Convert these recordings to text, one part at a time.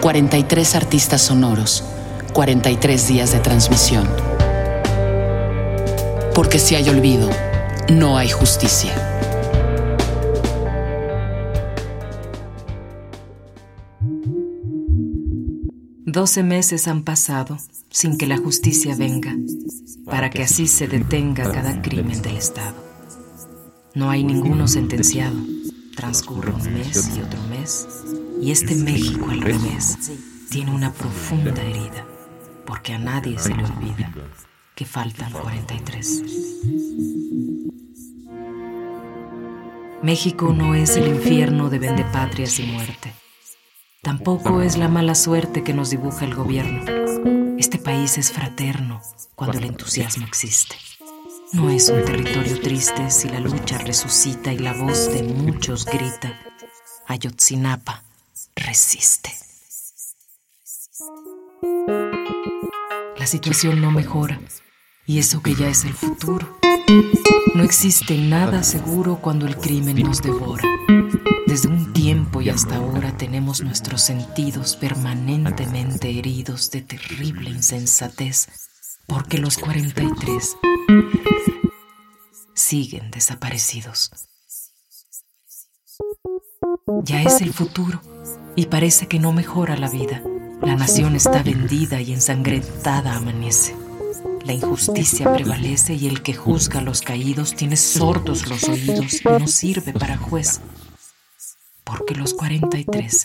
43 artistas sonoros, 43 días de transmisión. Porque si hay olvido, no hay justicia. Doce meses han pasado sin que la justicia venga, para que así se detenga cada crimen del Estado. No hay ninguno sentenciado. Transcurre un mes y otro mes, y este México al revés tiene una profunda herida, porque a nadie se le olvida que faltan 43. México no es el infierno de vendepatrias y muerte. Tampoco es la mala suerte que nos dibuja el gobierno. Este país es fraterno cuando el entusiasmo existe. No es un territorio triste si la lucha resucita y la voz de muchos grita. Ayotzinapa resiste. La situación no mejora y eso que ya es el futuro. No existe nada seguro cuando el crimen nos devora. Desde un tiempo y hasta ahora tenemos nuestros sentidos permanentemente heridos de terrible insensatez, porque los 43 siguen desaparecidos. Ya es el futuro y parece que no mejora la vida. La nación está vendida y ensangrentada amanece. La injusticia prevalece y el que juzga a los caídos tiene sordos los oídos y no sirve para juez. Porque los 43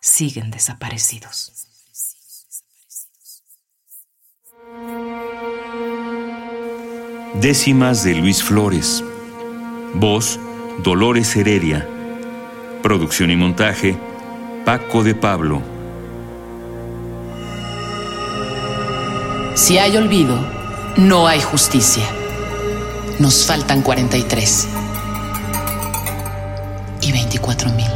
siguen desaparecidos. Décimas de Luis Flores. Voz, Dolores Heredia. Producción y montaje, Paco de Pablo. Si hay olvido, no hay justicia. Nos faltan 43 y 24 mil.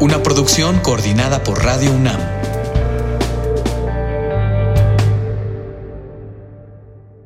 Una producción coordinada por Radio UNAM